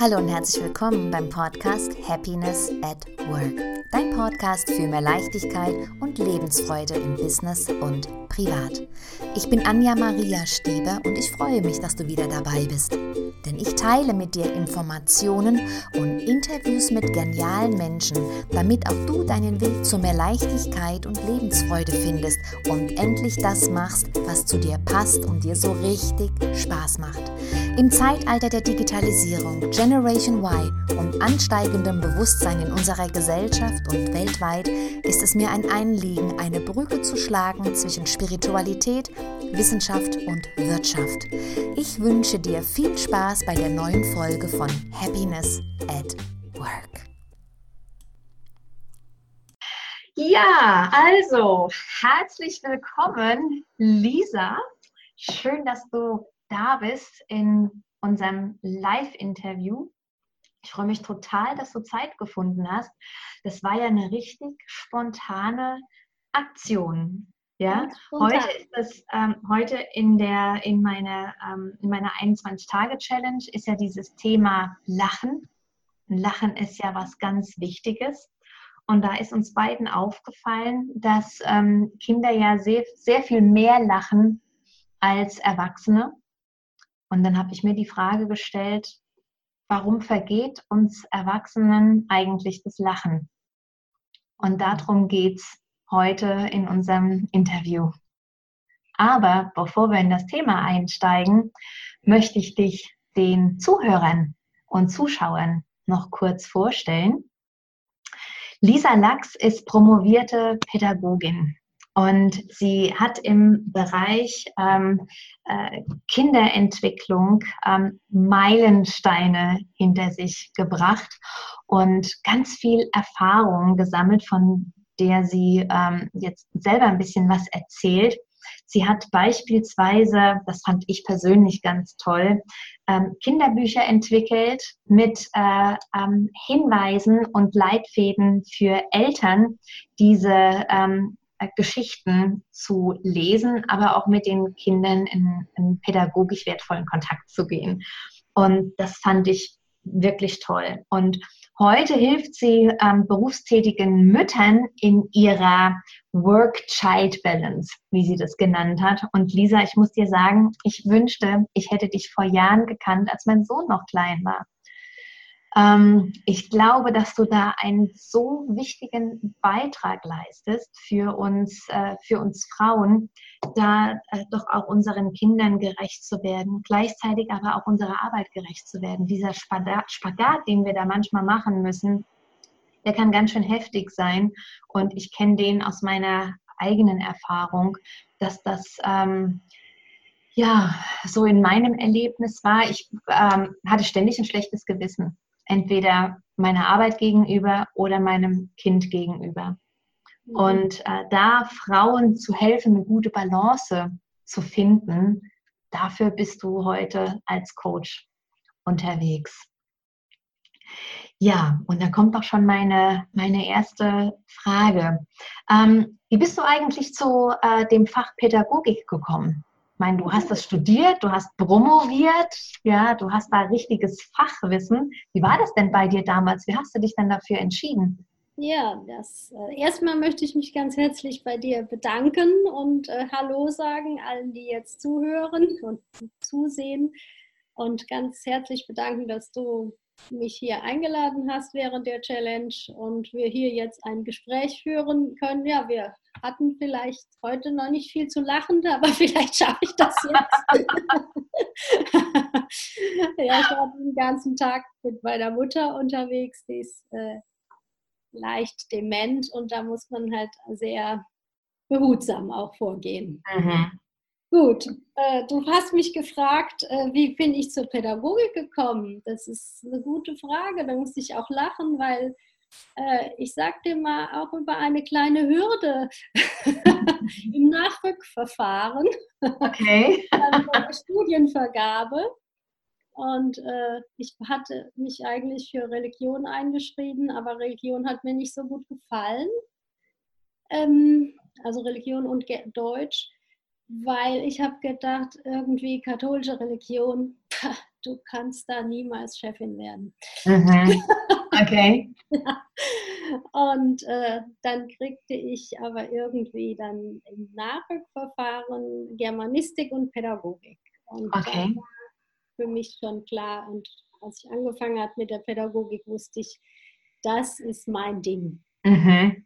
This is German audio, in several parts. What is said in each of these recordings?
Hallo und herzlich willkommen beim Podcast Happiness at Work. Dein Podcast für mehr Leichtigkeit und Lebensfreude im Business und privat. Ich bin Anja Maria Steber und ich freue mich, dass du wieder dabei bist. Denn ich teile mit dir Informationen und Interviews mit genialen Menschen, damit auch du deinen Weg zu mehr Leichtigkeit und Lebensfreude findest und endlich das machst, was zu dir passt und dir so richtig Spaß macht. Im Zeitalter der Digitalisierung, Generation Y und ansteigendem Bewusstsein in unserer Gesellschaft und weltweit ist es mir ein Anliegen, eine Brücke zu schlagen zwischen Spiritualität, Wissenschaft und Wirtschaft. Ich wünsche dir viel Spaß bei der neuen Folge von Happiness at Work. Ja, also herzlich willkommen, Lisa. Schön, dass du da bist in unserem Live-Interview. Ich freue mich total, dass du Zeit gefunden hast. Das war ja eine richtig spontane Aktion. Ja, heute ist das, ähm, heute in der, in meiner, ähm, in meiner 21-Tage-Challenge ist ja dieses Thema Lachen. Lachen ist ja was ganz Wichtiges. Und da ist uns beiden aufgefallen, dass ähm, Kinder ja sehr, sehr viel mehr lachen als Erwachsene. Und dann habe ich mir die Frage gestellt, warum vergeht uns Erwachsenen eigentlich das Lachen? Und darum geht es heute in unserem Interview. Aber bevor wir in das Thema einsteigen, möchte ich dich den Zuhörern und Zuschauern noch kurz vorstellen. Lisa Lachs ist promovierte Pädagogin und sie hat im Bereich ähm, äh, Kinderentwicklung ähm, Meilensteine hinter sich gebracht und ganz viel Erfahrung gesammelt, von der sie ähm, jetzt selber ein bisschen was erzählt. Sie hat beispielsweise, das fand ich persönlich ganz toll, ähm, Kinderbücher entwickelt mit äh, ähm, Hinweisen und Leitfäden für Eltern, diese ähm, äh, Geschichten zu lesen, aber auch mit den Kindern in, in pädagogisch wertvollen Kontakt zu gehen. Und das fand ich wirklich toll. Und heute hilft sie ähm, berufstätigen Müttern in ihrer Work-Child-Balance, wie sie das genannt hat. Und Lisa, ich muss dir sagen, ich wünschte, ich hätte dich vor Jahren gekannt, als mein Sohn noch klein war. Ähm, ich glaube, dass du da einen so wichtigen Beitrag leistest für uns, äh, für uns Frauen, da äh, doch auch unseren Kindern gerecht zu werden, gleichzeitig aber auch unserer Arbeit gerecht zu werden. Dieser Spagat, Spagat den wir da manchmal machen müssen, der kann ganz schön heftig sein. Und ich kenne den aus meiner eigenen Erfahrung, dass das ähm, ja so in meinem Erlebnis war. Ich ähm, hatte ständig ein schlechtes Gewissen entweder meiner Arbeit gegenüber oder meinem Kind gegenüber. Mhm. Und äh, da Frauen zu helfen, eine gute Balance zu finden, dafür bist du heute als Coach unterwegs. Ja, und da kommt auch schon meine, meine erste Frage. Ähm, wie bist du eigentlich zu äh, dem Fach Pädagogik gekommen? Ich meine, du hast das studiert, du hast promoviert, ja, du hast da richtiges Fachwissen. Wie war das denn bei dir damals? Wie hast du dich denn dafür entschieden? Ja, das äh, erstmal möchte ich mich ganz herzlich bei dir bedanken und äh, Hallo sagen allen, die jetzt zuhören und zusehen und ganz herzlich bedanken, dass du mich hier eingeladen hast während der Challenge und wir hier jetzt ein Gespräch führen können. Ja, wir hatten vielleicht heute noch nicht viel zu lachen, aber vielleicht schaffe ich das jetzt. ja, ich war den ganzen Tag mit meiner Mutter unterwegs, die ist äh, leicht dement und da muss man halt sehr behutsam auch vorgehen. Mhm. Gut, äh, du hast mich gefragt, äh, wie bin ich zur Pädagogik gekommen? Das ist eine gute Frage, da muss ich auch lachen, weil äh, ich dir mal auch über eine kleine Hürde im Nachrückverfahren. Okay. der Studienvergabe. Und ich hatte mich eigentlich für Religion eingeschrieben, aber Religion hat mir nicht so gut gefallen. Ähm, also Religion und Deutsch weil ich habe gedacht, irgendwie katholische Religion, du kannst da niemals Chefin werden. Mhm. Okay. Und äh, dann kriegte ich aber irgendwie dann im Nachrückverfahren Germanistik und Pädagogik. Und okay. war für mich schon klar. Und als ich angefangen habe mit der Pädagogik, wusste ich, das ist mein Ding. Mhm.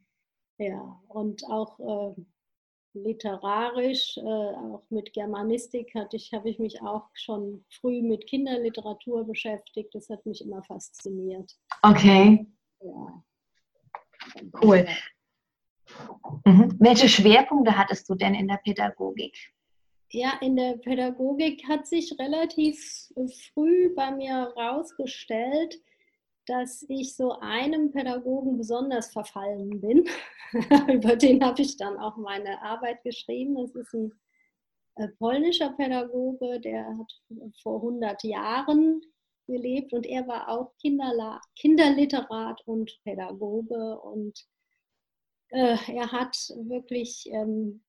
Ja, und auch äh, literarisch, äh, auch mit Germanistik hatte ich, habe ich mich auch schon früh mit Kinderliteratur beschäftigt. Das hat mich immer fasziniert. Okay. Ja. Cool. Mhm. Welche Schwerpunkte hattest du denn in der Pädagogik? Ja, in der Pädagogik hat sich relativ früh bei mir herausgestellt, dass ich so einem Pädagogen besonders verfallen bin. Über den habe ich dann auch meine Arbeit geschrieben. Das ist ein äh, polnischer Pädagoge, der hat vor 100 Jahren gelebt und er war auch Kinderla Kinderliterat und Pädagoge und äh, er hat wirklich ähm,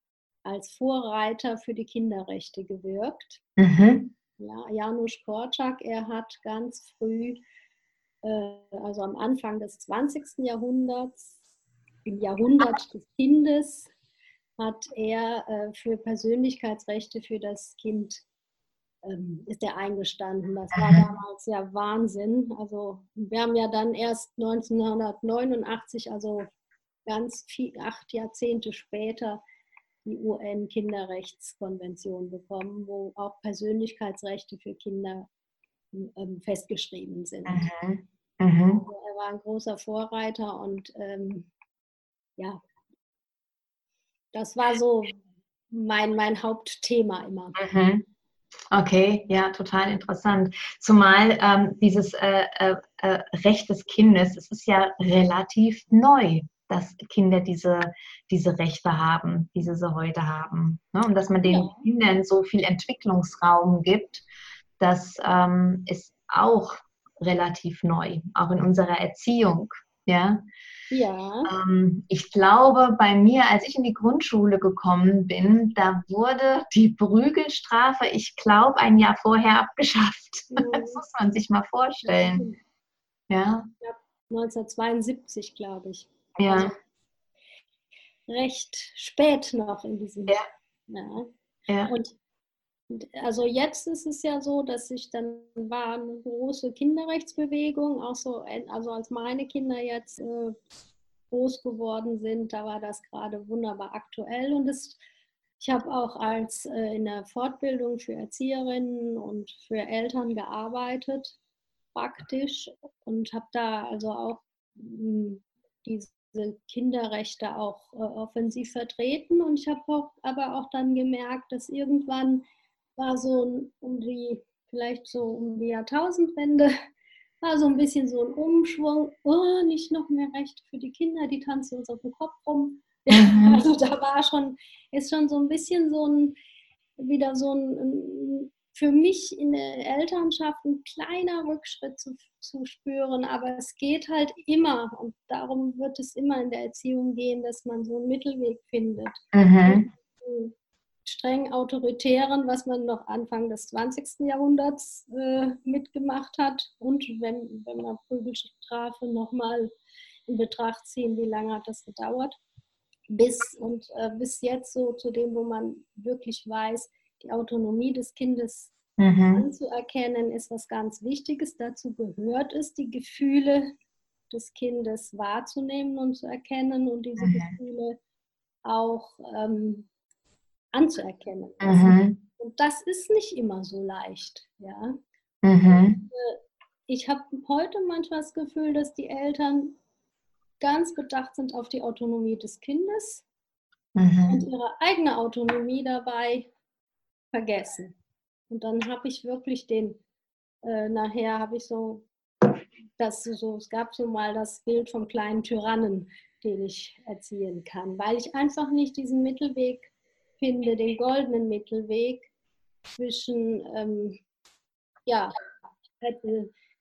als Vorreiter für die Kinderrechte gewirkt. Mhm. Ja, Janusz Korczak, er hat ganz früh also am Anfang des 20. Jahrhunderts, im Jahrhundert des Kindes, hat er äh, für Persönlichkeitsrechte für das Kind ähm, ist er eingestanden. Das war damals ja Wahnsinn. Also wir haben ja dann erst 1989, also ganz viel, acht Jahrzehnte später, die UN-Kinderrechtskonvention bekommen, wo auch Persönlichkeitsrechte für Kinder ähm, festgeschrieben sind. Mhm. Mhm. Er war ein großer Vorreiter und ähm, ja, das war so mein, mein Hauptthema immer. Mhm. Okay, ja, total interessant. Zumal ähm, dieses äh, äh, äh, Recht des Kindes, es ist ja relativ neu, dass Kinder diese, diese Rechte haben, wie sie sie heute haben. Ne? Und dass man den ja. Kindern so viel Entwicklungsraum gibt, das ähm, ist auch relativ neu, auch in unserer Erziehung. Ja. Ja. Ähm, ich glaube, bei mir, als ich in die Grundschule gekommen bin, da wurde die Prügelstrafe, ich glaube, ein Jahr vorher abgeschafft. Mhm. Das muss man sich mal vorstellen. Ja. ja 1972, glaube ich. Ja. Also recht spät noch in diesem ja. ja. ja. Und also jetzt ist es ja so, dass sich dann war eine große Kinderrechtsbewegung, auch so, also als meine Kinder jetzt äh, groß geworden sind, da war das gerade wunderbar aktuell. Und es, ich habe auch als äh, in der Fortbildung für Erzieherinnen und für Eltern gearbeitet, praktisch. Und habe da also auch mh, hm, diese Kinderrechte auch äh, offensiv vertreten. Und ich habe aber auch dann gemerkt, dass irgendwann war so um die, vielleicht so um die Jahrtausendwende, war so ein bisschen so ein Umschwung, oh, nicht noch mehr Rechte für die Kinder, die tanzen uns auf dem Kopf rum. Mhm. Also da war schon, ist schon so ein bisschen so ein, wieder so ein, für mich in der Elternschaft ein kleiner Rückschritt zu, zu spüren, aber es geht halt immer und darum wird es immer in der Erziehung gehen, dass man so einen Mittelweg findet. Mhm streng autoritären, was man noch Anfang des 20. Jahrhunderts äh, mitgemacht hat. Und wenn, wenn man Prügelstrafe nochmal in Betracht ziehen, wie lange hat das gedauert? Bis, und äh, bis jetzt so zu dem, wo man wirklich weiß, die Autonomie des Kindes mhm. anzuerkennen, ist was ganz Wichtiges. Dazu gehört es, die Gefühle des Kindes wahrzunehmen und zu erkennen und diese mhm. Gefühle auch ähm, anzuerkennen. Mhm. Und das ist nicht immer so leicht. Ja? Mhm. Äh, ich habe heute manchmal das Gefühl, dass die Eltern ganz bedacht sind auf die Autonomie des Kindes mhm. und ihre eigene Autonomie dabei vergessen. Und dann habe ich wirklich den, äh, nachher habe ich so, das so, es gab so mal das Bild vom kleinen Tyrannen, den ich erziehen kann, weil ich einfach nicht diesen Mittelweg finde den goldenen Mittelweg zwischen, ähm, ja,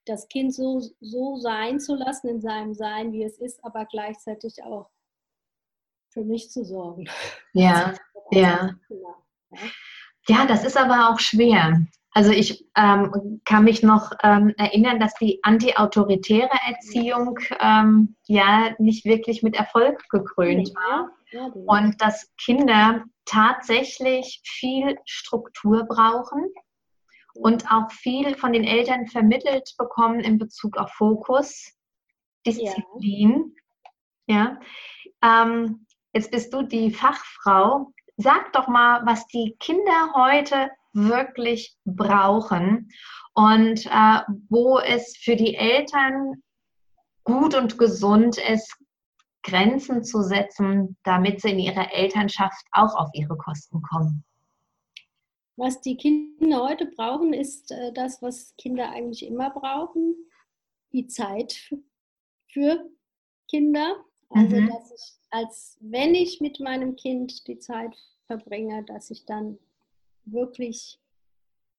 das Kind so, so sein zu lassen in seinem Sein, wie es ist, aber gleichzeitig auch für mich zu sorgen. Ja, ja. Ja, das ist aber auch schwer. Also ich ähm, kann mich noch ähm, erinnern, dass die antiautoritäre Erziehung ähm, ja nicht wirklich mit Erfolg gekrönt war und dass Kinder tatsächlich viel Struktur brauchen und auch viel von den Eltern vermittelt bekommen in Bezug auf Fokus, Disziplin. Ja. ja. Ähm, jetzt bist du die Fachfrau. Sag doch mal, was die Kinder heute wirklich brauchen und äh, wo es für die Eltern gut und gesund ist, Grenzen zu setzen, damit sie in ihrer Elternschaft auch auf ihre Kosten kommen. Was die Kinder heute brauchen, ist äh, das, was Kinder eigentlich immer brauchen, die Zeit für Kinder. Also, mhm. dass ich, als wenn ich mit meinem Kind die Zeit verbringe, dass ich dann wirklich,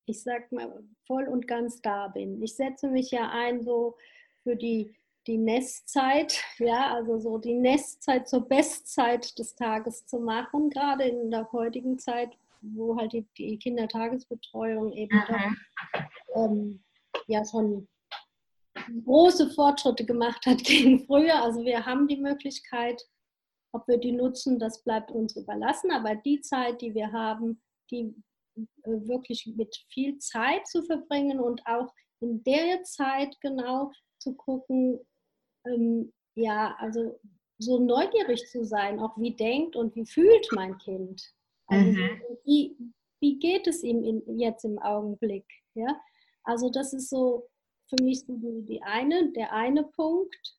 ich sag mal, voll und ganz da bin. Ich setze mich ja ein so für die, die Nestzeit, ja, also so die Nestzeit zur Bestzeit des Tages zu machen, gerade in der heutigen Zeit, wo halt die, die Kindertagesbetreuung eben doch, ähm, ja schon große Fortschritte gemacht hat gegen früher. Also wir haben die Möglichkeit, ob wir die nutzen, das bleibt uns überlassen. Aber die Zeit, die wir haben, die wirklich mit viel Zeit zu verbringen und auch in der Zeit genau zu gucken, ähm, ja, also so neugierig zu sein, auch wie denkt und wie fühlt mein Kind. Also mhm. wie, wie geht es ihm in, jetzt im Augenblick? Ja? Also das ist so für mich so die eine, der eine Punkt.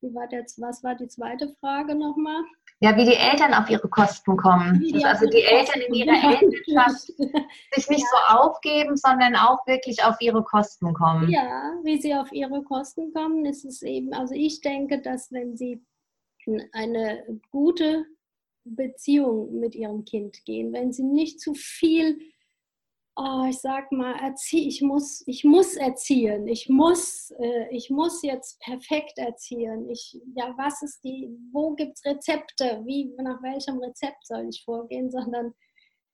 Wie war jetzt, was war die zweite Frage nochmal? Ja, wie die Eltern auf ihre Kosten kommen. Die also die Eltern in ihrer Elternschaft sich nicht ja. so aufgeben, sondern auch wirklich auf ihre Kosten kommen. Ja, wie sie auf ihre Kosten kommen, ist es eben, also ich denke, dass wenn sie eine gute Beziehung mit ihrem Kind gehen, wenn sie nicht zu viel oh, ich sag mal, erzie ich muss, ich muss erziehen, ich muss, äh, ich muss jetzt perfekt erziehen. Ich, ja, was ist die, wo gibt es Rezepte, wie, nach welchem Rezept soll ich vorgehen, sondern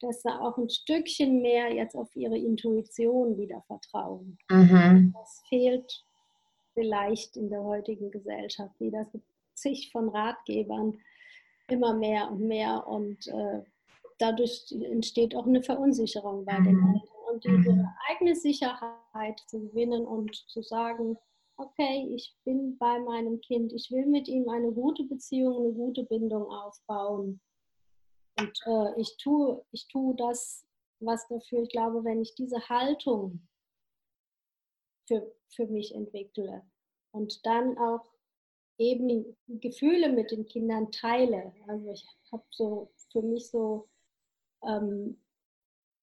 dass da auch ein Stückchen mehr jetzt auf ihre Intuition wieder vertrauen. Mhm. Das fehlt vielleicht in der heutigen Gesellschaft wieder. Es gibt zig von Ratgebern, immer mehr und mehr und äh, dadurch entsteht auch eine Verunsicherung bei den mhm. Eltern. Und diese mhm. eigene Sicherheit zu gewinnen und zu sagen, okay, ich bin bei meinem Kind, ich will mit ihm eine gute Beziehung, eine gute Bindung aufbauen. Und äh, ich, tue, ich tue das, was dafür, ich glaube, wenn ich diese Haltung für, für mich entwickle und dann auch eben Gefühle mit den Kindern teile. Also ich habe so für mich so ähm,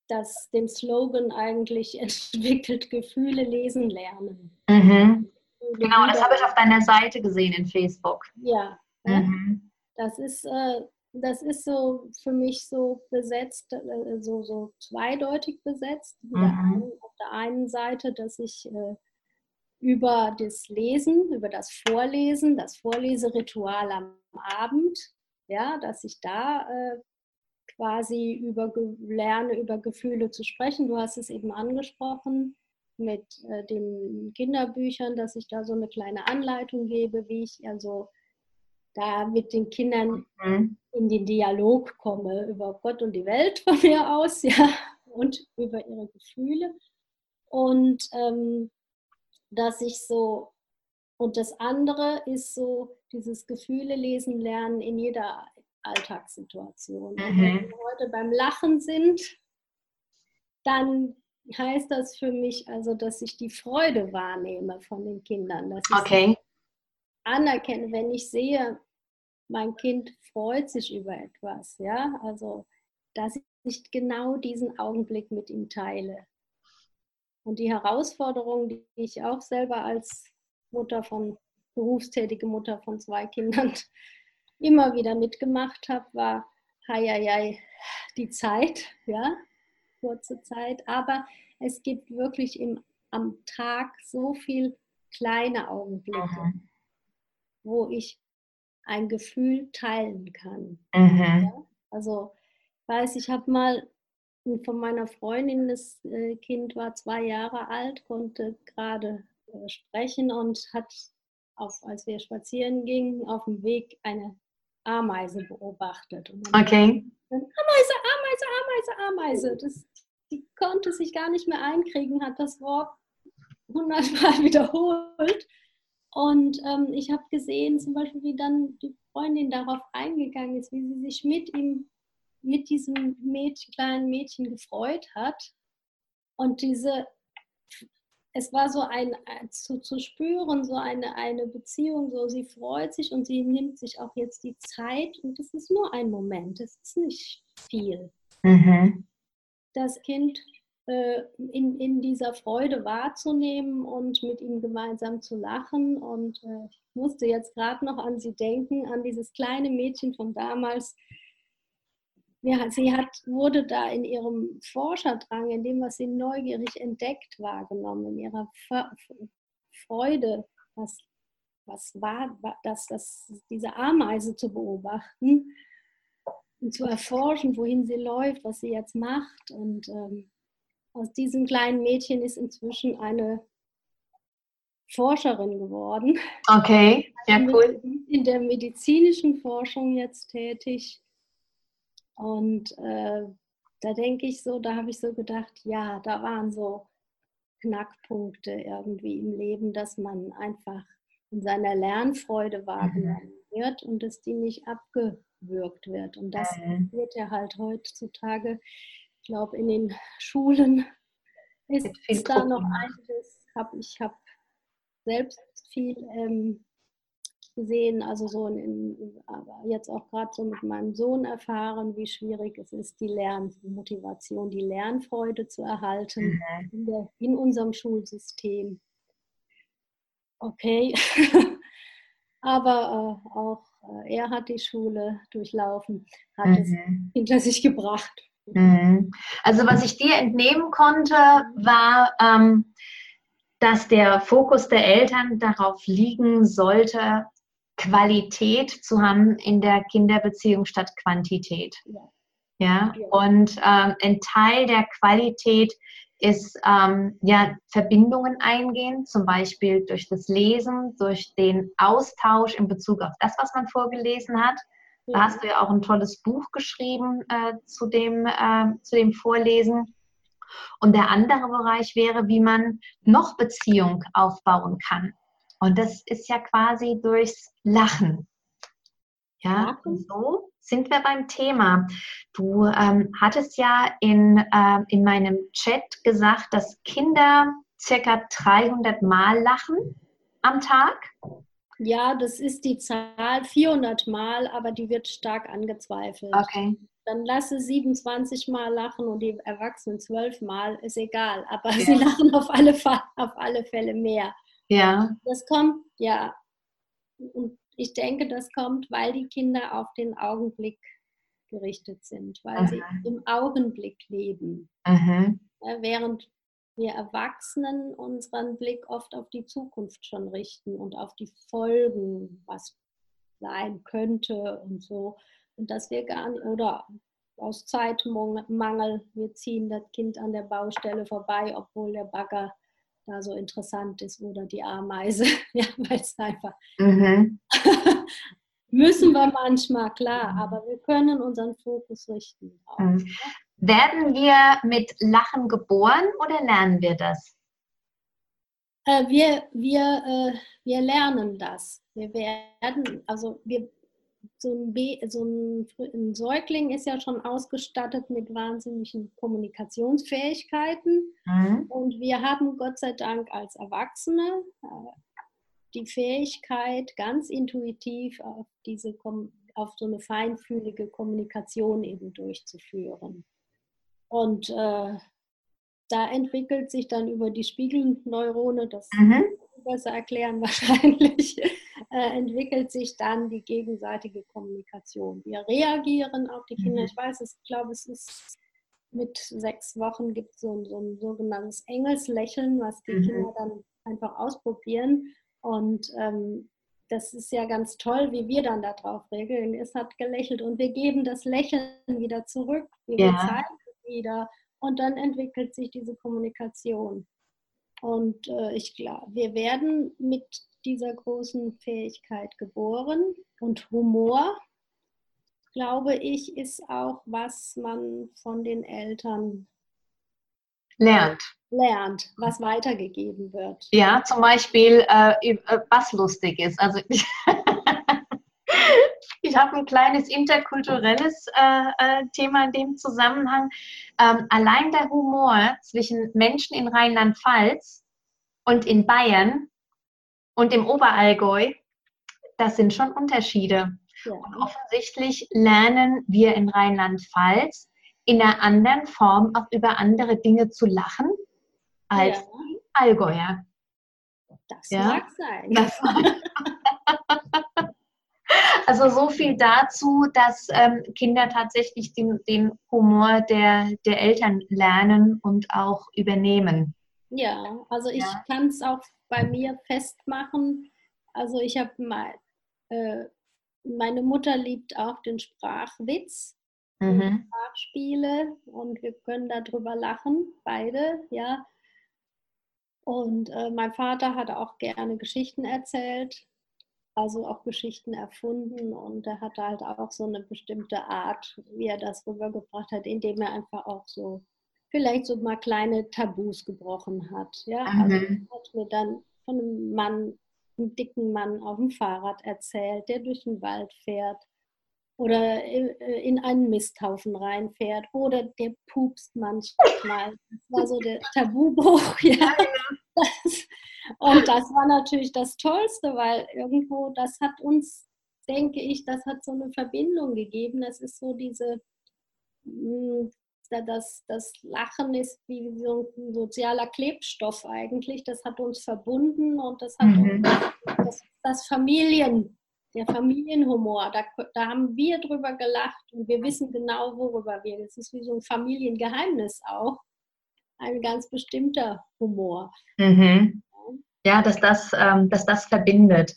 das, den Slogan eigentlich entwickelt, Gefühle lesen lernen. Mhm. Genau, das habe ich auf deiner Seite gesehen in Facebook. Ja, mhm. das ist äh, das ist so für mich so besetzt, äh, so, so zweideutig besetzt. Mhm. Auf der einen Seite, dass ich äh, über das Lesen, über das Vorlesen, das Vorleseritual am Abend, ja, dass ich da äh, quasi über lerne, über Gefühle zu sprechen. Du hast es eben angesprochen mit äh, den Kinderbüchern, dass ich da so eine kleine Anleitung gebe, wie ich also da mit den Kindern mhm. in den Dialog komme über Gott und die Welt von mir aus, ja, und über ihre Gefühle. Und ähm, dass ich so, und das andere ist so dieses Gefühle lesen lernen in jeder Alltagssituation. Mhm. Wenn wir heute beim Lachen sind, dann heißt das für mich also, dass ich die Freude wahrnehme von den Kindern. Dass ich okay. anerkenne, wenn ich sehe, mein Kind freut sich über etwas, ja, also dass ich genau diesen Augenblick mit ihm teile. Und die Herausforderung, die ich auch selber als Mutter von, berufstätige Mutter von zwei Kindern immer wieder mitgemacht habe, war hei, die Zeit, ja, kurze Zeit. Aber es gibt wirklich im, am Tag so viel kleine Augenblicke, mhm. wo ich ein Gefühl teilen kann. Mhm. Ja? Also, weiß ich habe mal von meiner Freundin, das äh, Kind war zwei Jahre alt, konnte gerade äh, sprechen und hat, auf, als wir spazieren gingen, auf dem Weg eine Ameise beobachtet. okay. Ameise, Ameise, Ameise, Ameise. Das, die konnte sich gar nicht mehr einkriegen, hat das Wort hundertmal wiederholt. Und ähm, ich habe gesehen, zum Beispiel, wie dann die Freundin darauf eingegangen ist, wie sie sich mit ihm, mit diesem Mädchen, kleinen Mädchen gefreut hat. Und diese, es war so ein, zu, zu spüren, so eine, eine Beziehung, so sie freut sich und sie nimmt sich auch jetzt die Zeit und es ist nur ein Moment, es ist nicht viel. Mhm. Das Kind äh, in, in dieser Freude wahrzunehmen und mit ihm gemeinsam zu lachen. Und äh, ich musste jetzt gerade noch an sie denken, an dieses kleine Mädchen von damals. Ja, sie hat, wurde da in ihrem Forscherdrang, in dem, was sie neugierig entdeckt, wahrgenommen, in ihrer Freude, was, was war, dass das, diese Ameise zu beobachten und zu erforschen, wohin sie läuft, was sie jetzt macht. Und ähm, aus diesem kleinen Mädchen ist inzwischen eine Forscherin geworden. Okay, ja cool. In der medizinischen Forschung jetzt tätig. Und äh, da denke ich so, da habe ich so gedacht, ja, da waren so Knackpunkte irgendwie im Leben, dass man einfach in seiner Lernfreude wahrgenommen mhm. wird und dass die nicht abgewürgt wird. Und das mhm. wird ja halt heutzutage glaube, in den Schulen ist, ist da noch einiges. Hab, ich habe selbst viel ähm, gesehen, also so in, aber jetzt auch gerade so mit meinem Sohn erfahren, wie schwierig es ist, die Lernmotivation, die Lernfreude zu erhalten mhm. in, der, in, unserem Schulsystem. Okay, aber äh, auch äh, er hat die Schule durchlaufen, hat mhm. es hinter sich gebracht. Mhm. Also was ich dir entnehmen konnte, war, ähm, dass der Fokus der Eltern darauf liegen sollte, Qualität zu haben in der Kinderbeziehung statt Quantität. Ja, und ähm, ein Teil der Qualität ist ähm, ja Verbindungen eingehen, zum Beispiel durch das Lesen, durch den Austausch in Bezug auf das, was man vorgelesen hat da hast du ja auch ein tolles Buch geschrieben äh, zu, dem, äh, zu dem Vorlesen. Und der andere Bereich wäre, wie man noch Beziehung aufbauen kann. Und das ist ja quasi durchs Lachen. Ja, und so sind wir beim Thema. Du ähm, hattest ja in, äh, in meinem Chat gesagt, dass Kinder circa 300 Mal lachen am Tag. Ja, das ist die Zahl 400 Mal, aber die wird stark angezweifelt. Okay. Dann lasse 27 Mal lachen und die Erwachsenen 12 Mal, ist egal. Aber ja. sie lachen auf alle, auf alle Fälle mehr. Ja. Das kommt, ja. Und ich denke, das kommt, weil die Kinder auf den Augenblick gerichtet sind, weil Aha. sie im Augenblick leben. Ja, während wir Erwachsenen unseren Blick oft auf die Zukunft schon richten und auf die Folgen, was sein könnte und so. Und dass wir gar nicht, oder aus Zeitmangel, wir ziehen das Kind an der Baustelle vorbei, obwohl der Bagger da so interessant ist oder die Ameise. ja, weil es einfach. Mhm. müssen wir manchmal, klar, aber wir können unseren Fokus richten. Mhm. Ne? Werden wir mit Lachen geboren oder lernen wir das? Äh, wir, wir, äh, wir lernen das. Wir werden, also wir, so ein, Be so ein, ein Säugling ist ja schon ausgestattet mit wahnsinnigen Kommunikationsfähigkeiten. Mhm. Und wir haben Gott sei Dank als Erwachsene äh, die Fähigkeit, ganz intuitiv auf, diese, auf so eine feinfühlige Kommunikation eben durchzuführen. Und äh, da entwickelt sich dann über die Spiegelneurone, das mhm. Besser erklären wahrscheinlich, äh, entwickelt sich dann die gegenseitige Kommunikation. Wir reagieren auf die Kinder. Mhm. Ich weiß, ich glaube, es ist mit sechs Wochen gibt es so, so ein sogenanntes Engelslächeln, was die mhm. Kinder dann einfach ausprobieren. Und ähm, das ist ja ganz toll, wie wir dann darauf regeln. Es hat gelächelt und wir geben das Lächeln wieder zurück. Wir ja wieder. Und dann entwickelt sich diese Kommunikation. Und äh, ich glaube, wir werden mit dieser großen Fähigkeit geboren. Und Humor, glaube ich, ist auch, was man von den Eltern lernt. Lernt, was weitergegeben wird. Ja, zum Beispiel, äh, äh was lustig ist. Also habe ein kleines interkulturelles äh, äh, Thema in dem Zusammenhang. Ähm, allein der Humor zwischen Menschen in Rheinland-Pfalz und in Bayern und im Oberallgäu, das sind schon Unterschiede. Ja. Und offensichtlich lernen wir in Rheinland-Pfalz in einer anderen Form auch über andere Dinge zu lachen als ja. Allgäuer. Das ja? mag sein. Das also so viel dazu, dass ähm, Kinder tatsächlich den, den Humor der, der Eltern lernen und auch übernehmen. Ja, also ich ja. kann es auch bei mir festmachen. Also ich habe mal, äh, meine Mutter liebt auch den Sprachwitz mhm. Sprachspiele und wir können darüber lachen, beide, ja. Und äh, mein Vater hat auch gerne Geschichten erzählt, also auch Geschichten erfunden und er hatte halt auch so eine bestimmte Art, wie er das rübergebracht hat, indem er einfach auch so vielleicht so mal kleine Tabus gebrochen hat. Ja, also mhm. also hat mir dann von einem Mann, einem dicken Mann auf dem Fahrrad erzählt, der durch den Wald fährt oder äh, in einen Misthaufen reinfährt oder der pupst manchmal. Das war so der Tabubruch. Ja. Das, und das war natürlich das Tollste, weil irgendwo, das hat uns, denke ich, das hat so eine Verbindung gegeben. Das ist so diese, hm, das, das Lachen ist wie so ein sozialer Klebstoff eigentlich. Das hat uns verbunden und das hat mhm. uns, das, das Familien der Familienhumor, da, da haben wir drüber gelacht und wir wissen genau, worüber wir. Das ist wie so ein Familiengeheimnis auch. Ein ganz bestimmter Humor. Mhm. Ja, dass das, ähm, dass das verbindet.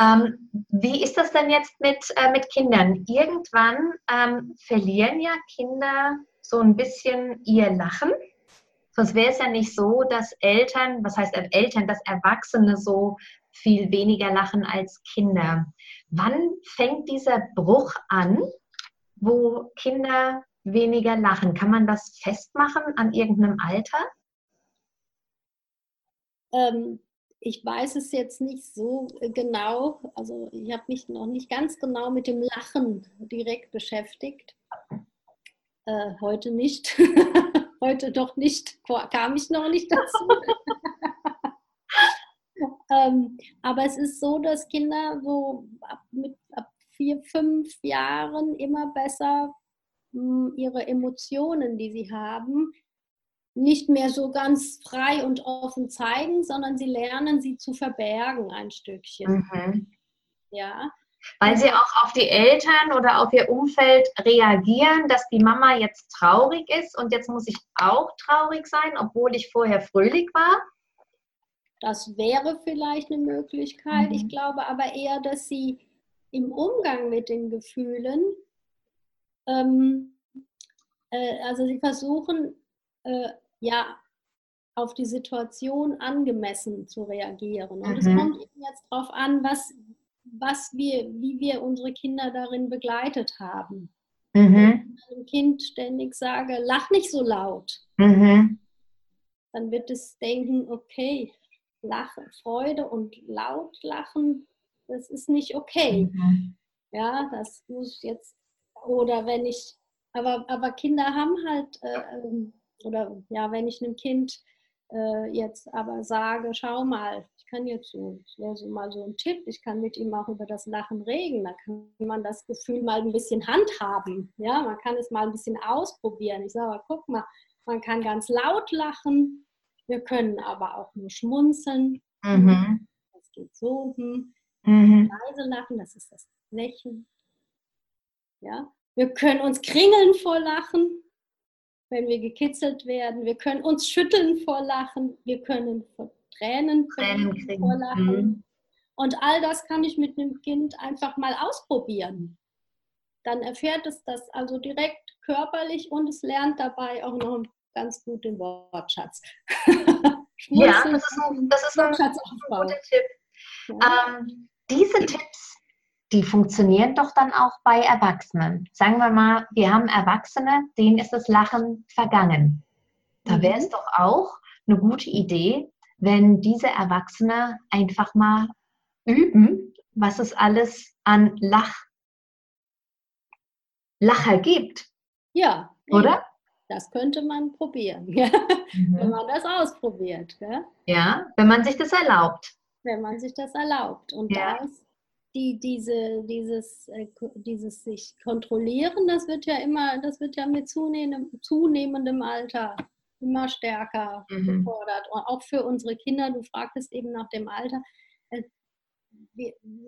Ähm, wie ist das denn jetzt mit, äh, mit Kindern? Irgendwann ähm, verlieren ja Kinder so ein bisschen ihr Lachen. Sonst wäre es ja nicht so, dass Eltern, was heißt Eltern, dass Erwachsene so viel weniger lachen als Kinder. Wann fängt dieser Bruch an, wo Kinder weniger lachen? Kann man das festmachen an irgendeinem Alter? Ähm, ich weiß es jetzt nicht so genau. Also ich habe mich noch nicht ganz genau mit dem Lachen direkt beschäftigt. Äh, heute nicht. heute doch nicht. Kam ich noch nicht dazu. Ähm, aber es ist so, dass Kinder so ab, mit, ab vier, fünf Jahren immer besser hm, ihre Emotionen, die sie haben, nicht mehr so ganz frei und offen zeigen, sondern sie lernen, sie zu verbergen ein Stückchen. Mhm. Ja. Weil sie auch auf die Eltern oder auf ihr Umfeld reagieren, dass die Mama jetzt traurig ist und jetzt muss ich auch traurig sein, obwohl ich vorher fröhlich war. Das wäre vielleicht eine Möglichkeit. Mhm. Ich glaube aber eher, dass sie im Umgang mit den Gefühlen, ähm, äh, also sie versuchen, äh, ja, auf die Situation angemessen zu reagieren. Und es mhm. kommt jetzt darauf an, was, was wir, wie wir unsere Kinder darin begleitet haben. Mhm. Wenn ich einem Kind ständig sage, lach nicht so laut, mhm. dann wird es denken, okay, Lachen, Freude und laut lachen, das ist nicht okay. Mhm. Ja, das muss jetzt, oder wenn ich, aber, aber Kinder haben halt, äh, ähm, oder ja, wenn ich einem Kind äh, jetzt aber sage, schau mal, ich kann jetzt so, das wäre so mal so ein Tipp, ich kann mit ihm auch über das Lachen reden, da kann man das Gefühl mal ein bisschen handhaben, ja, man kann es mal ein bisschen ausprobieren. Ich sage, guck mal, man kann ganz laut lachen, wir können aber auch nur schmunzeln. Mhm. Das geht so. Hm. Mhm. Leise lachen, das ist das Lächeln. Ja? Wir können uns kringeln vor Lachen, wenn wir gekitzelt werden. Wir können uns schütteln vor Lachen. Wir können vor Tränen, Tränen vor Lachen. Mhm. Und all das kann ich mit einem Kind einfach mal ausprobieren. dann erfährt es das also direkt körperlich und es lernt dabei auch noch ganz gut den Wortschatz. ja, das ist, das ist ein, ein guter Tipp. Ja. Ähm, diese Tipps, die funktionieren doch dann auch bei Erwachsenen. Sagen wir mal, wir haben Erwachsene, denen ist das Lachen vergangen. Da wäre es mhm. doch auch eine gute Idee, wenn diese Erwachsene einfach mal üben, was es alles an Lach, Lacher gibt. Ja. Oder? Das könnte man probieren, mhm. wenn man das ausprobiert. Ja? ja, wenn man sich das erlaubt. Wenn man sich das erlaubt. Und ja. da ist die, diese, dieses, äh, dieses sich kontrollieren, das wird ja immer, das wird ja mit zunehmendem, zunehmendem Alter immer stärker mhm. gefordert. Und auch für unsere Kinder, du fragtest eben nach dem Alter, äh,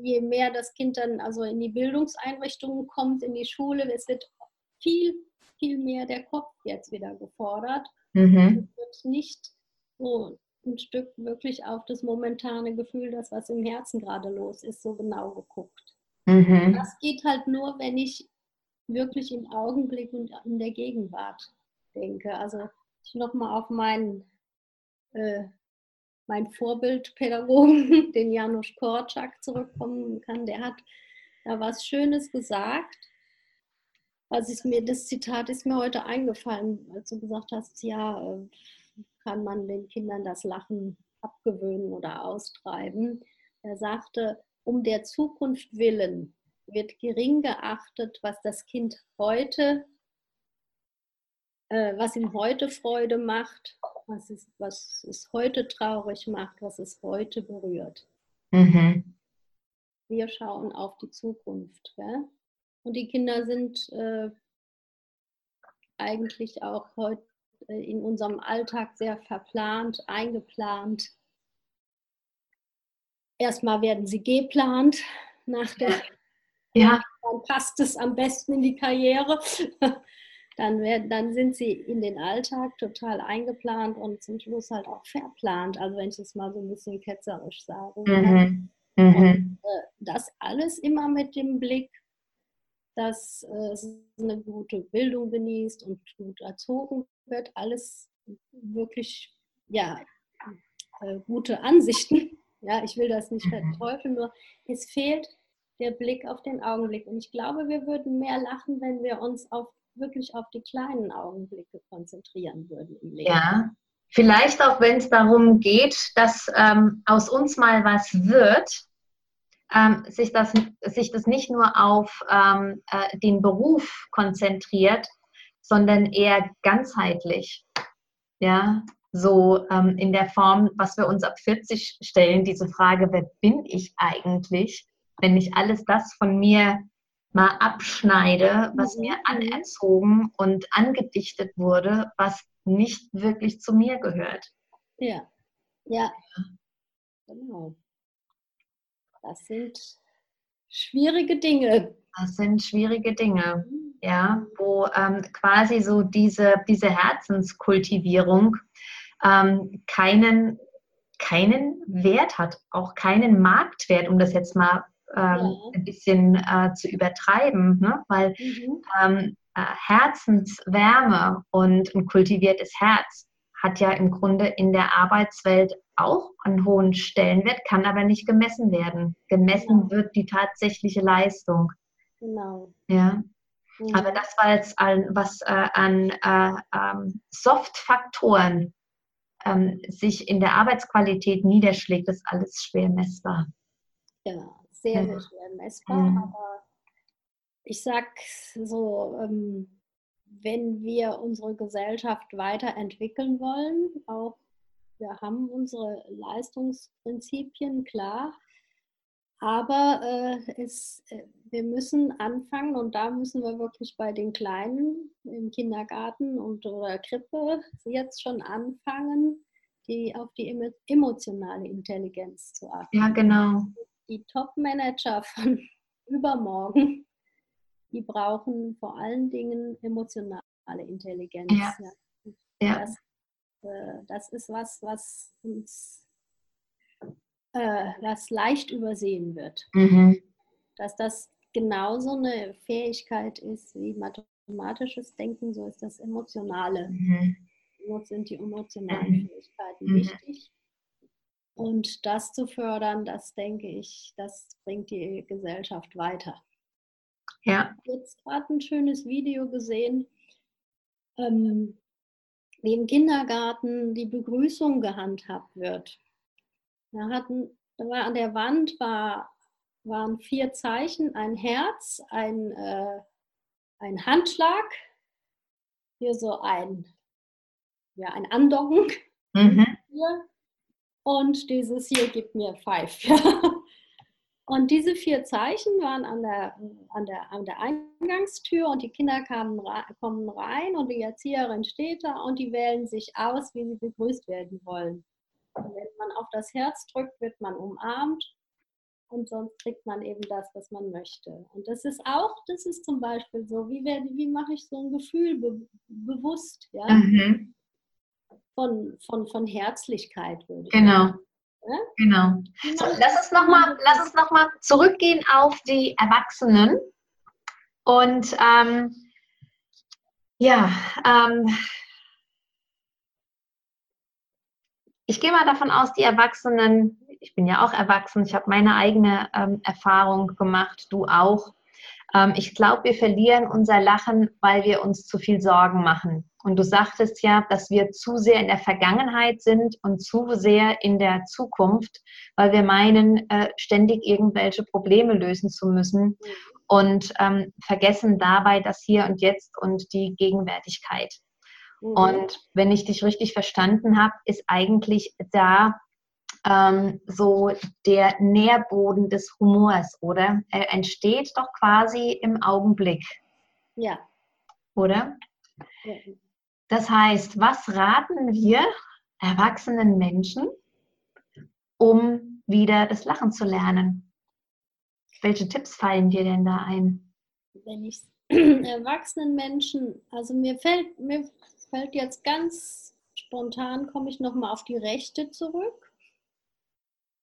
je mehr das Kind dann also in die Bildungseinrichtungen kommt, in die Schule, es wird viel, viel mehr der Kopf jetzt wieder gefordert. Mhm. Es wird nicht so ein Stück wirklich auf das momentane Gefühl, das was im Herzen gerade los ist, so genau geguckt. Mhm. Das geht halt nur, wenn ich wirklich im Augenblick und in der Gegenwart denke. Also ich nochmal auf meinen, äh, meinen Vorbildpädagogen, den Janusz Korczak, zurückkommen kann. Der hat da was Schönes gesagt. Also ist mir, das Zitat ist mir heute eingefallen, als du gesagt hast, ja, äh, kann man den Kindern das Lachen abgewöhnen oder austreiben. Er sagte, um der Zukunft willen wird gering geachtet, was das Kind heute äh, was ihm heute Freude macht, was es, was es heute traurig macht, was es heute berührt. Mhm. Wir schauen auf die Zukunft. Ja? Und die Kinder sind äh, eigentlich auch heute in unserem Alltag sehr verplant, eingeplant. Erstmal werden sie geplant nach der ja. Dann passt es am besten in die Karriere dann, werden, dann sind sie in den Alltag total eingeplant und zum Schluss halt auch verplant. Also wenn ich es mal so ein bisschen ketzerisch sage. Mhm. Mhm. Und, äh, das alles immer mit dem Blick, dass äh, es eine gute Bildung genießt und gut erzogen wird. Alles wirklich, ja, äh, gute Ansichten. Ja, ich will das nicht mhm. verteufeln, nur es fehlt der Blick auf den Augenblick. Und ich glaube, wir würden mehr lachen, wenn wir uns auf wirklich auf die kleinen Augenblicke konzentrieren würden im Leben. Ja, vielleicht auch wenn es darum geht, dass ähm, aus uns mal was wird, ähm, sich, das, sich das nicht nur auf ähm, äh, den Beruf konzentriert, sondern eher ganzheitlich. Ja, so ähm, in der Form, was wir uns ab 40 stellen, diese Frage, wer bin ich eigentlich, wenn ich alles das von mir mal abschneide, was mir mhm. anerzogen und angedichtet wurde, was nicht wirklich zu mir gehört. Ja, ja, genau. Das sind schwierige Dinge. Das sind schwierige Dinge, mhm. ja, wo ähm, quasi so diese, diese Herzenskultivierung ähm, keinen, keinen Wert hat, auch keinen Marktwert, um das jetzt mal ähm, ein bisschen äh, zu übertreiben, ne? weil mhm. ähm, äh, Herzenswärme und ein kultiviertes Herz hat ja im Grunde in der Arbeitswelt auch einen hohen Stellenwert, kann aber nicht gemessen werden. Gemessen ja. wird die tatsächliche Leistung. Genau. Ja. Mhm. Aber das war jetzt ein, was äh, an äh, ähm, Soft-Faktoren ähm, sich in der Arbeitsqualität niederschlägt, ist alles schwer messbar. Ja, sehr, sehr schwer messbar. Mhm. Aber ich sag so, ähm, wenn wir unsere Gesellschaft weiterentwickeln wollen, auch wir haben unsere Leistungsprinzipien klar, aber äh, es, äh, wir müssen anfangen und da müssen wir wirklich bei den Kleinen im Kindergarten und oder Krippe jetzt schon anfangen, die auf die emotionale Intelligenz zu achten. Ja, genau. Die Top-Manager von übermorgen, die brauchen vor allen Dingen emotionale Intelligenz. Ja. ja. Das, äh, das, ist was, was uns äh, was leicht übersehen wird. Mhm. Dass das genauso eine Fähigkeit ist wie mathematisches Denken, so ist das Emotionale. Mhm. Sind die emotionalen mhm. Fähigkeiten mhm. wichtig? Und das zu fördern, das denke ich, das bringt die Gesellschaft weiter. Ja. Ich habe jetzt gerade ein schönes Video gesehen, ähm, wie im Kindergarten die Begrüßung gehandhabt wird. Da, hatten, da war an der Wand war, waren vier Zeichen, ein Herz, ein, äh, ein Handschlag, hier so ein, ja, ein Andocken mhm. und dieses hier gibt mir Five. Und diese vier Zeichen waren an der, an der, an der Eingangstür und die Kinder kamen, kommen rein und die Erzieherin steht da und die wählen sich aus, wie sie begrüßt werden wollen. Und wenn man auf das Herz drückt, wird man umarmt und sonst kriegt man eben das, was man möchte. Und das ist auch, das ist zum Beispiel so, wie, werde, wie mache ich so ein Gefühl be bewusst, ja? Mhm. Von, von, von Herzlichkeit, würde ich genau. sagen. Genau. So, lass uns nochmal noch zurückgehen auf die Erwachsenen. Und ähm, ja, ähm, ich gehe mal davon aus, die Erwachsenen, ich bin ja auch erwachsen, ich habe meine eigene ähm, Erfahrung gemacht, du auch. Ähm, ich glaube, wir verlieren unser Lachen, weil wir uns zu viel Sorgen machen. Und du sagtest ja, dass wir zu sehr in der Vergangenheit sind und zu sehr in der Zukunft, weil wir meinen, äh, ständig irgendwelche Probleme lösen zu müssen und ähm, vergessen dabei das Hier und Jetzt und die Gegenwärtigkeit. Mhm. Und wenn ich dich richtig verstanden habe, ist eigentlich da ähm, so der Nährboden des Humors, oder? Er entsteht doch quasi im Augenblick. Ja. Oder? Ja. Das heißt, was raten wir erwachsenen Menschen, um wieder das Lachen zu lernen? Welche Tipps fallen dir denn da ein? Wenn ich erwachsenen Menschen, also mir fällt, mir fällt jetzt ganz spontan, komme ich nochmal auf die Rechte zurück.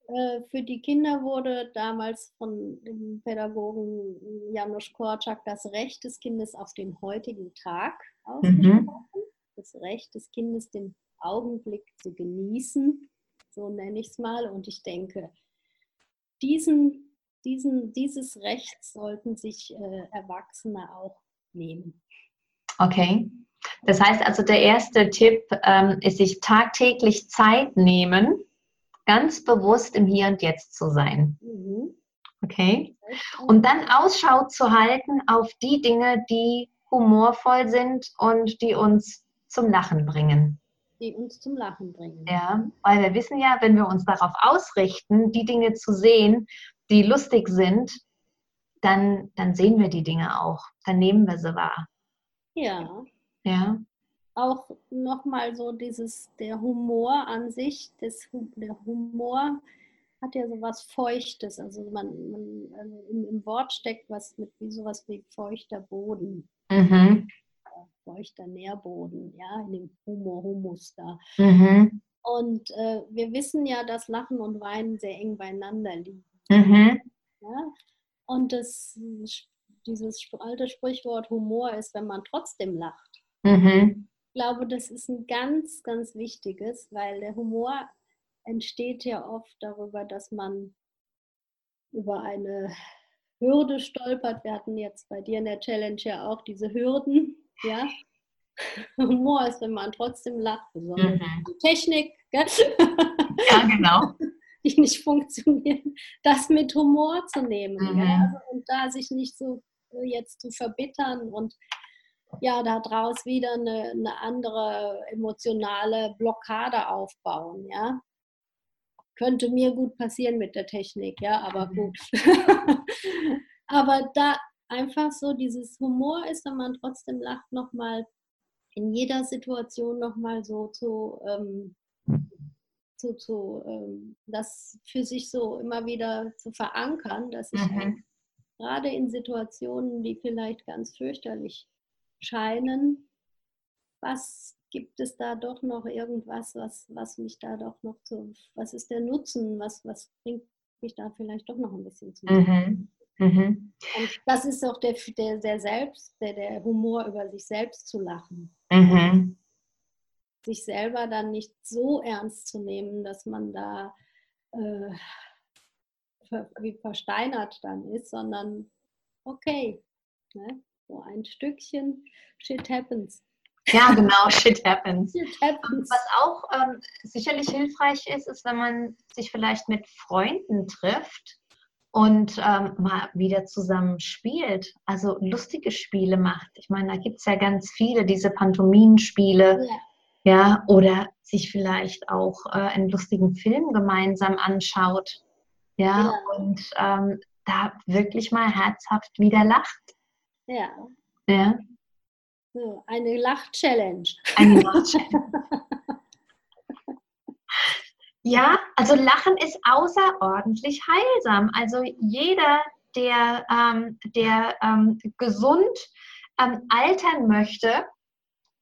Äh, für die Kinder wurde damals von dem Pädagogen Janusz Korczak das Recht des Kindes auf den heutigen Tag mhm. ausgesprochen. Mhm das Recht des Kindes, den Augenblick zu genießen, so nenne ich es mal. Und ich denke, diesen, diesen, dieses Recht sollten sich äh, Erwachsene auch nehmen. Okay. Das heißt also, der erste Tipp ähm, ist, sich tagtäglich Zeit nehmen, ganz bewusst im Hier und Jetzt zu sein. Mhm. Okay. Und dann Ausschau zu halten auf die Dinge, die humorvoll sind und die uns zum Lachen bringen. Die uns zum Lachen bringen. Ja, weil wir wissen ja, wenn wir uns darauf ausrichten, die Dinge zu sehen, die lustig sind, dann, dann sehen wir die Dinge auch. Dann nehmen wir sie wahr. Ja. Ja. Auch nochmal so dieses, der Humor an sich, das, der Humor hat ja so was Feuchtes. Also man, man also im, im, Wort steckt was mit wie sowas wie feuchter Boden. Mhm feuchter Nährboden, ja, in dem Humor, Humus da. Mhm. Und äh, wir wissen ja, dass Lachen und Weinen sehr eng beieinander liegen. Mhm. Ja? Und das, dieses alte Sprichwort Humor ist, wenn man trotzdem lacht. Mhm. Ich glaube, das ist ein ganz, ganz wichtiges, weil der Humor entsteht ja oft darüber, dass man über eine Hürde stolpert. Wir hatten jetzt bei dir in der Challenge ja auch diese Hürden, ja. Humor ist, wenn man trotzdem lacht, besonders mhm. die Technik, gell? ja, genau. die nicht funktionieren, das mit Humor zu nehmen mhm. ja? und da sich nicht so äh, jetzt zu verbittern und ja, daraus wieder eine, eine andere emotionale Blockade aufbauen, ja. Könnte mir gut passieren mit der Technik, ja, aber mhm. gut. aber da einfach so dieses Humor ist, wenn man trotzdem lacht, nochmal in jeder Situation nochmal so zu, ähm, zu, zu ähm, das für sich so immer wieder zu verankern, dass ich mhm. gerade in Situationen, die vielleicht ganz fürchterlich scheinen, was gibt es da doch noch irgendwas, was, was mich da doch noch zu, was ist der Nutzen, was, was bringt mich da vielleicht doch noch ein bisschen zu. Mhm. Mhm. Und das ist auch der, der, der Selbst, der, der Humor über sich selbst zu lachen. Mhm. Sich selber dann nicht so ernst zu nehmen, dass man da äh, wie versteinert dann ist, sondern okay, ne? so ein Stückchen, shit happens. Ja, genau, shit happens. shit happens. Was auch ähm, sicherlich hilfreich ist, ist, wenn man sich vielleicht mit Freunden trifft und ähm, mal wieder zusammen spielt, also lustige Spiele macht. Ich meine, da gibt es ja ganz viele, diese Pantominspiele, ja. ja, oder sich vielleicht auch äh, einen lustigen Film gemeinsam anschaut, ja, ja. und ähm, da wirklich mal herzhaft wieder lacht. Ja. Ja. So, eine Lach-Challenge. Eine Lach-Challenge. Ja, also Lachen ist außerordentlich heilsam. Also jeder, der, ähm, der ähm, gesund ähm, altern möchte,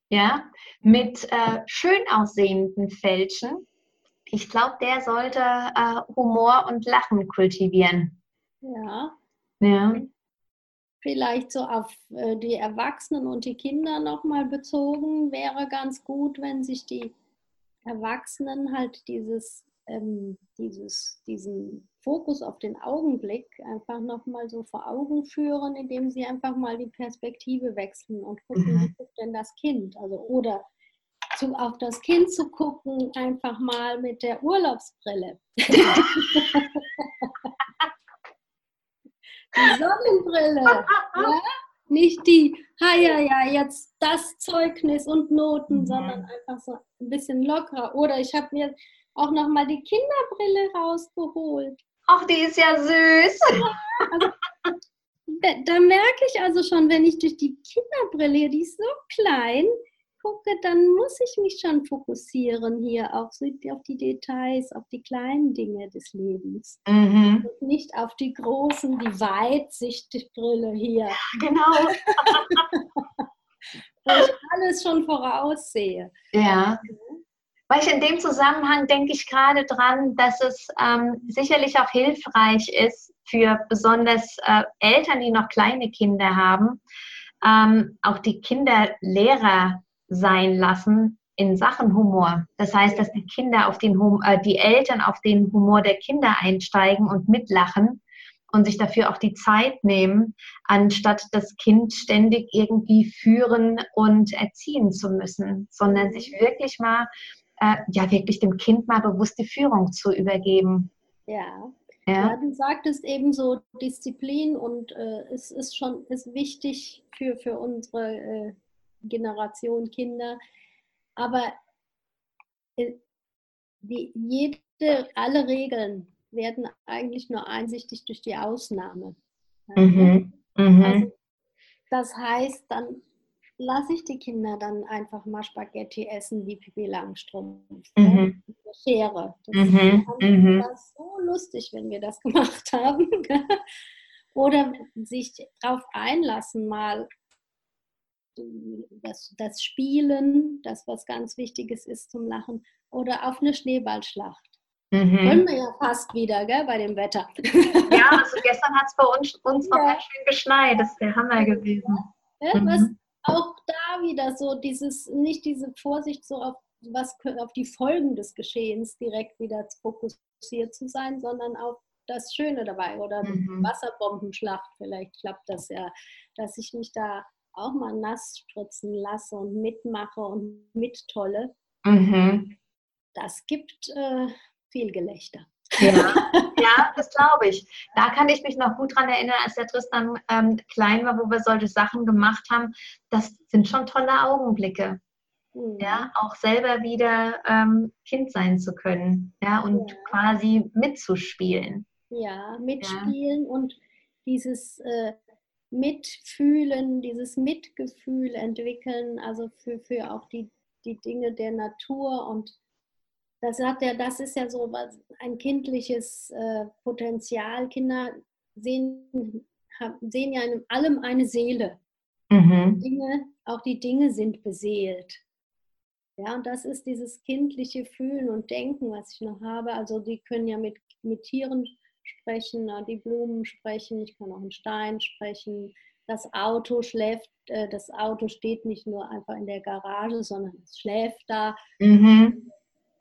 ja, mit äh, schön aussehenden Fälschen, ich glaube, der sollte äh, Humor und Lachen kultivieren. Ja. Ja. Vielleicht so auf äh, die Erwachsenen und die Kinder nochmal bezogen, wäre ganz gut, wenn sich die Erwachsenen halt dieses, ähm, dieses, diesen Fokus auf den Augenblick einfach nochmal so vor Augen führen, indem sie einfach mal die Perspektive wechseln und gucken, mhm. wie guckt denn das Kind? Also oder zu, auf das Kind zu gucken, einfach mal mit der Urlaubsbrille. die Sonnenbrille. ja? Nicht die, ha ja, ja, jetzt das Zeugnis und Noten, mhm. sondern einfach so ein bisschen lockerer. Oder ich habe mir auch noch mal die Kinderbrille rausgeholt. Ach, die ist ja süß. Also, da, da, merke ich also schon, wenn ich durch die Kinderbrille, die ist so klein, gucke, dann muss ich mich schon fokussieren hier auf, auf die Details, auf die kleinen Dinge des Lebens. Mhm. Und nicht auf die großen, die Weitsichtbrille hier. Ja, genau. Wo ich alles schon voraussehe. Ja. Weil ich in dem Zusammenhang denke ich gerade dran, dass es ähm, sicherlich auch hilfreich ist für besonders äh, Eltern, die noch kleine Kinder haben, ähm, auch die Kinderlehrer sein lassen in Sachen Humor. Das heißt, dass die Kinder auf den hum äh, die Eltern auf den Humor der Kinder einsteigen und mitlachen und sich dafür auch die Zeit nehmen, anstatt das Kind ständig irgendwie führen und erziehen zu müssen, sondern sich wirklich mal äh, ja wirklich dem Kind mal bewusst die Führung zu übergeben. Ja. Ja. ja du sagtest eben so Disziplin und äh, es ist schon ist wichtig für, für unsere äh, Generation Kinder. Aber äh, die, jede, alle Regeln werden eigentlich nur einsichtig durch die Ausnahme. Mhm. Mhm. Also, das heißt, dann lasse ich die Kinder dann einfach mal Spaghetti essen wie Pipi Langstrumpf. Mhm. Ne? Schere. Das mhm. mhm. war so lustig, wenn wir das gemacht haben. Oder sich darauf einlassen, mal das, das Spielen, das was ganz Wichtiges ist zum Lachen, oder auf eine Schneeballschlacht. Mhm. Können wir ja fast wieder, gell, bei dem Wetter. Ja, also gestern hat es bei uns, uns ja. noch ganz schön geschneit. Das ist der Hammer gewesen. Ja, mhm. was auch da wieder so dieses, nicht diese Vorsicht so auf was auf die Folgen des Geschehens direkt wieder fokussiert zu sein, sondern auf das Schöne dabei oder mhm. Wasserbombenschlacht, vielleicht klappt das ja, dass ich mich da auch mal nass spritzen lasse und mitmache und mittolle. Mhm. Das gibt äh, viel Gelächter. Ja, ja das glaube ich. Da kann ich mich noch gut dran erinnern, als der Tristan ähm, klein war, wo wir solche Sachen gemacht haben. Das sind schon tolle Augenblicke. Mhm. Ja, auch selber wieder ähm, Kind sein zu können. Ja, und ja. quasi mitzuspielen. Ja, mitspielen ja. und dieses äh, Mitfühlen, dieses Mitgefühl entwickeln, also für, für auch die, die Dinge der Natur und das hat ja, das ist ja so ein kindliches äh, Potenzial. Kinder sehen, sehen ja in allem eine Seele. Mhm. Dinge, auch die Dinge sind beseelt. Ja, und das ist dieses kindliche Fühlen und Denken, was ich noch habe. Also die können ja mit, mit Tieren sprechen, die Blumen sprechen, ich kann auch einen Stein sprechen. Das Auto schläft, äh, das Auto steht nicht nur einfach in der Garage, sondern es schläft da. Mhm.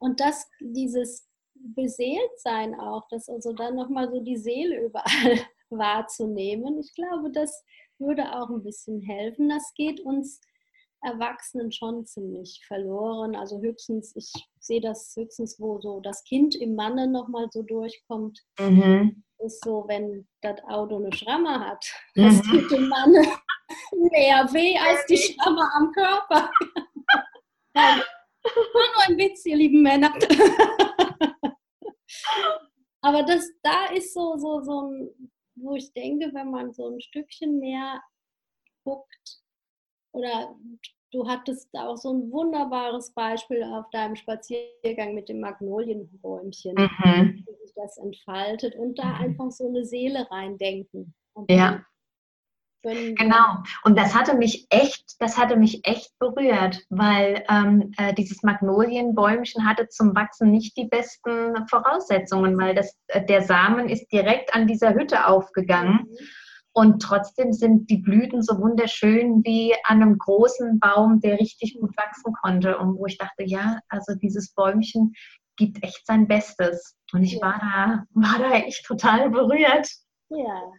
Und das, dieses Beseeltsein auch, dass also dann nochmal so die Seele überall wahrzunehmen. Ich glaube, das würde auch ein bisschen helfen. Das geht uns Erwachsenen schon ziemlich verloren. Also höchstens, ich sehe das höchstens, wo so das Kind im Manne nochmal so durchkommt. Mhm. Ist so, wenn das Auto eine Schramme hat, mhm. das tut dem Manne mehr weh als die Schramme am Körper. nur ein Witz, ihr lieben Männer. Aber das da ist so, so, so ein, wo ich denke, wenn man so ein Stückchen mehr guckt, oder du hattest auch so ein wunderbares Beispiel auf deinem Spaziergang mit dem Magnolienbäumchen, mhm. wie sich das entfaltet und da mhm. einfach so eine Seele reindenken. ja. Genau. Und das hatte mich echt, das hatte mich echt berührt, weil ähm, äh, dieses Magnolienbäumchen hatte zum Wachsen nicht die besten Voraussetzungen, weil das, äh, der Samen ist direkt an dieser Hütte aufgegangen. Mhm. Und trotzdem sind die Blüten so wunderschön wie an einem großen Baum, der richtig gut wachsen konnte. Und wo ich dachte, ja, also dieses Bäumchen gibt echt sein Bestes. Und ich war, da, war da echt total berührt. Ja.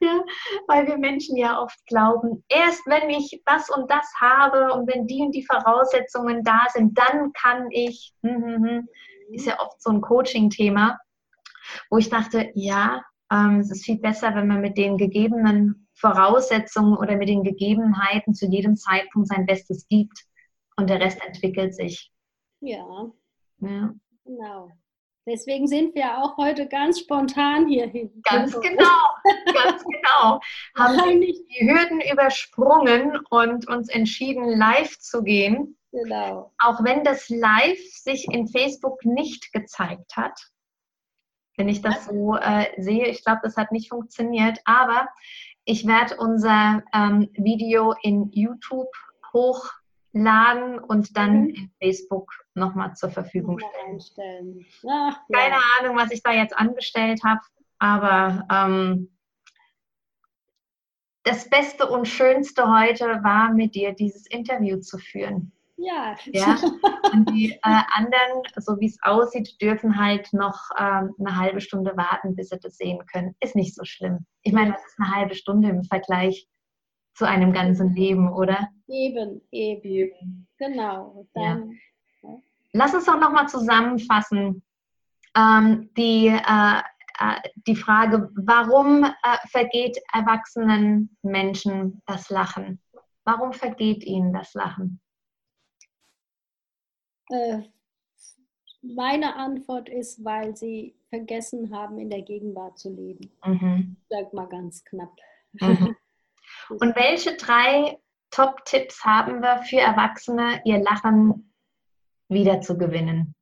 ja. Weil wir Menschen ja oft glauben, erst wenn ich das und das habe und wenn die und die Voraussetzungen da sind, dann kann ich. Hm, hm, hm. Ist ja oft so ein Coaching-Thema, wo ich dachte, ja, ähm, es ist viel besser, wenn man mit den gegebenen Voraussetzungen oder mit den Gegebenheiten zu jedem Zeitpunkt sein Bestes gibt und der Rest entwickelt sich. Ja. ja. Genau. Deswegen sind wir auch heute ganz spontan hier hin. Ganz genau, ganz genau. Haben wir die Hürden übersprungen und uns entschieden, live zu gehen. Genau. Auch wenn das Live sich in Facebook nicht gezeigt hat wenn ich das so äh, sehe. Ich glaube, das hat nicht funktioniert, aber ich werde unser ähm, Video in YouTube hochladen und dann mhm. Facebook nochmal zur Verfügung stellen. Ach, Keine ja. Ahnung, was ich da jetzt angestellt habe, aber ähm, das Beste und Schönste heute war, mit dir dieses Interview zu führen. Ja. ja? Und die äh, anderen, so wie es aussieht, dürfen halt noch ähm, eine halbe Stunde warten, bis sie das sehen können. Ist nicht so schlimm. Ich meine, das ist eine halbe Stunde im Vergleich zu einem ganzen Leben, oder? Eben, eben. Genau. Dann, ja. Lass uns doch nochmal zusammenfassen. Ähm, die, äh, äh, die Frage, warum äh, vergeht erwachsenen Menschen das Lachen? Warum vergeht ihnen das Lachen? Äh, meine Antwort ist, weil sie vergessen haben, in der Gegenwart zu leben. Mhm. Sag mal ganz knapp. Mhm. Und welche drei Top-Tipps haben wir für Erwachsene, ihr Lachen wieder zu gewinnen?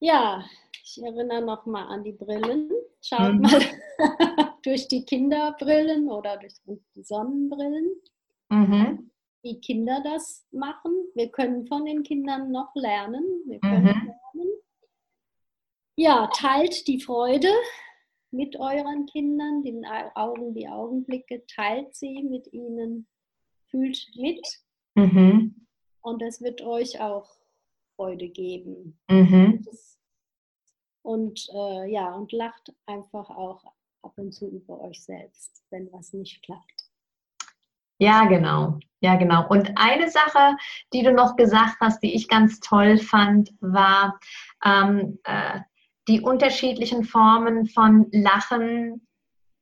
Ja, ich erinnere noch mal an die Brillen. Schaut mhm. mal durch die Kinderbrillen oder durch die Sonnenbrillen. Mhm wie Kinder das machen. Wir können von den Kindern noch lernen. Wir können mhm. lernen. Ja, teilt die Freude mit euren Kindern, den Augen, die Augenblicke, teilt sie mit ihnen, fühlt mit. Mhm. Und das wird euch auch Freude geben. Mhm. Und äh, ja, und lacht einfach auch ab und zu über euch selbst, wenn was nicht klappt. Ja, genau. Ja, genau. Und eine Sache, die du noch gesagt hast, die ich ganz toll fand, war ähm, äh, die unterschiedlichen Formen von Lachen,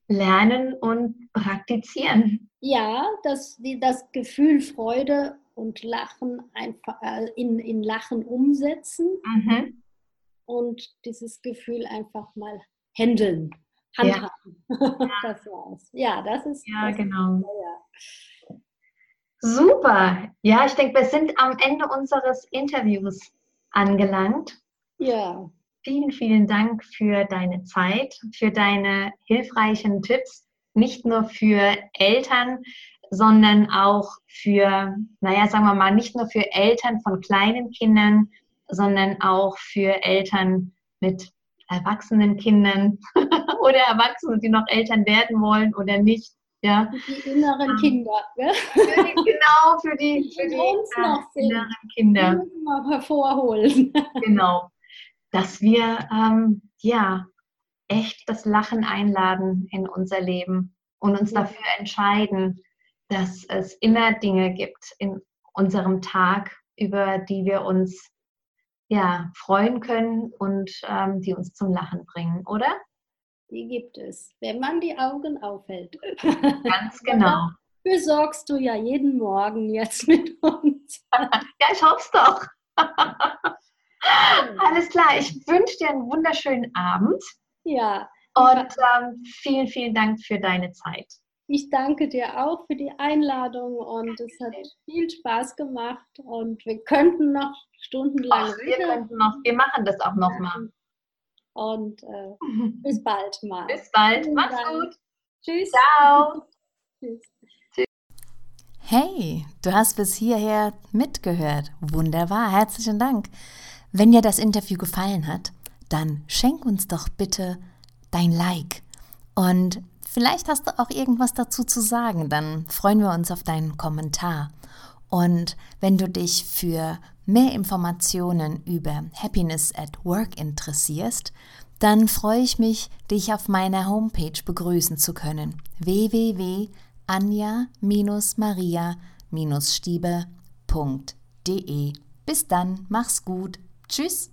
Lernen und Praktizieren. Ja, das, die, das Gefühl Freude und Lachen einfach äh, in, in Lachen umsetzen mhm. und dieses Gefühl einfach mal handeln handhaben. Ja. das war's. Ja, das ist. Ja, das genau. Ist, ja. Super. Ja, ich denke, wir sind am Ende unseres Interviews angelangt. Ja. Vielen, vielen Dank für deine Zeit, für deine hilfreichen Tipps, nicht nur für Eltern, sondern auch für, naja, sagen wir mal, nicht nur für Eltern von kleinen Kindern, sondern auch für Eltern mit erwachsenen Kindern oder Erwachsenen, die noch Eltern werden wollen oder nicht. Ja. Die inneren ähm, Kinder. Ne? Für die, genau, für die, für die, die äh, inneren Kinder. Die müssen wir hervorholen. Genau. Dass wir ähm, ja echt das Lachen einladen in unser Leben und uns dafür entscheiden, dass es immer Dinge gibt in unserem Tag, über die wir uns ja, freuen können und ähm, die uns zum Lachen bringen, oder? Die gibt es, wenn man die Augen aufhält. Ganz genau. Dafür sorgst du ja jeden Morgen jetzt mit uns. ja, ich hoffe es doch. Alles klar, ich wünsche dir einen wunderschönen Abend. Ja. Und ähm, vielen, vielen Dank für deine Zeit. Ich danke dir auch für die Einladung und es hat viel Spaß gemacht und wir könnten noch stundenlang Ach, wir könnten noch, wir machen das auch noch mal. Und äh, bis bald mal. Bis bald. Mach's gut. Tschüss. Ciao. Tschüss. Hey, du hast bis hierher mitgehört. Wunderbar, herzlichen Dank. Wenn dir das Interview gefallen hat, dann schenk uns doch bitte dein Like. Und vielleicht hast du auch irgendwas dazu zu sagen, dann freuen wir uns auf deinen Kommentar. Und wenn du dich für mehr Informationen über Happiness at Work interessierst, dann freue ich mich, dich auf meiner Homepage begrüßen zu können. www.anja-maria-stieber.de Bis dann, mach's gut. Tschüss.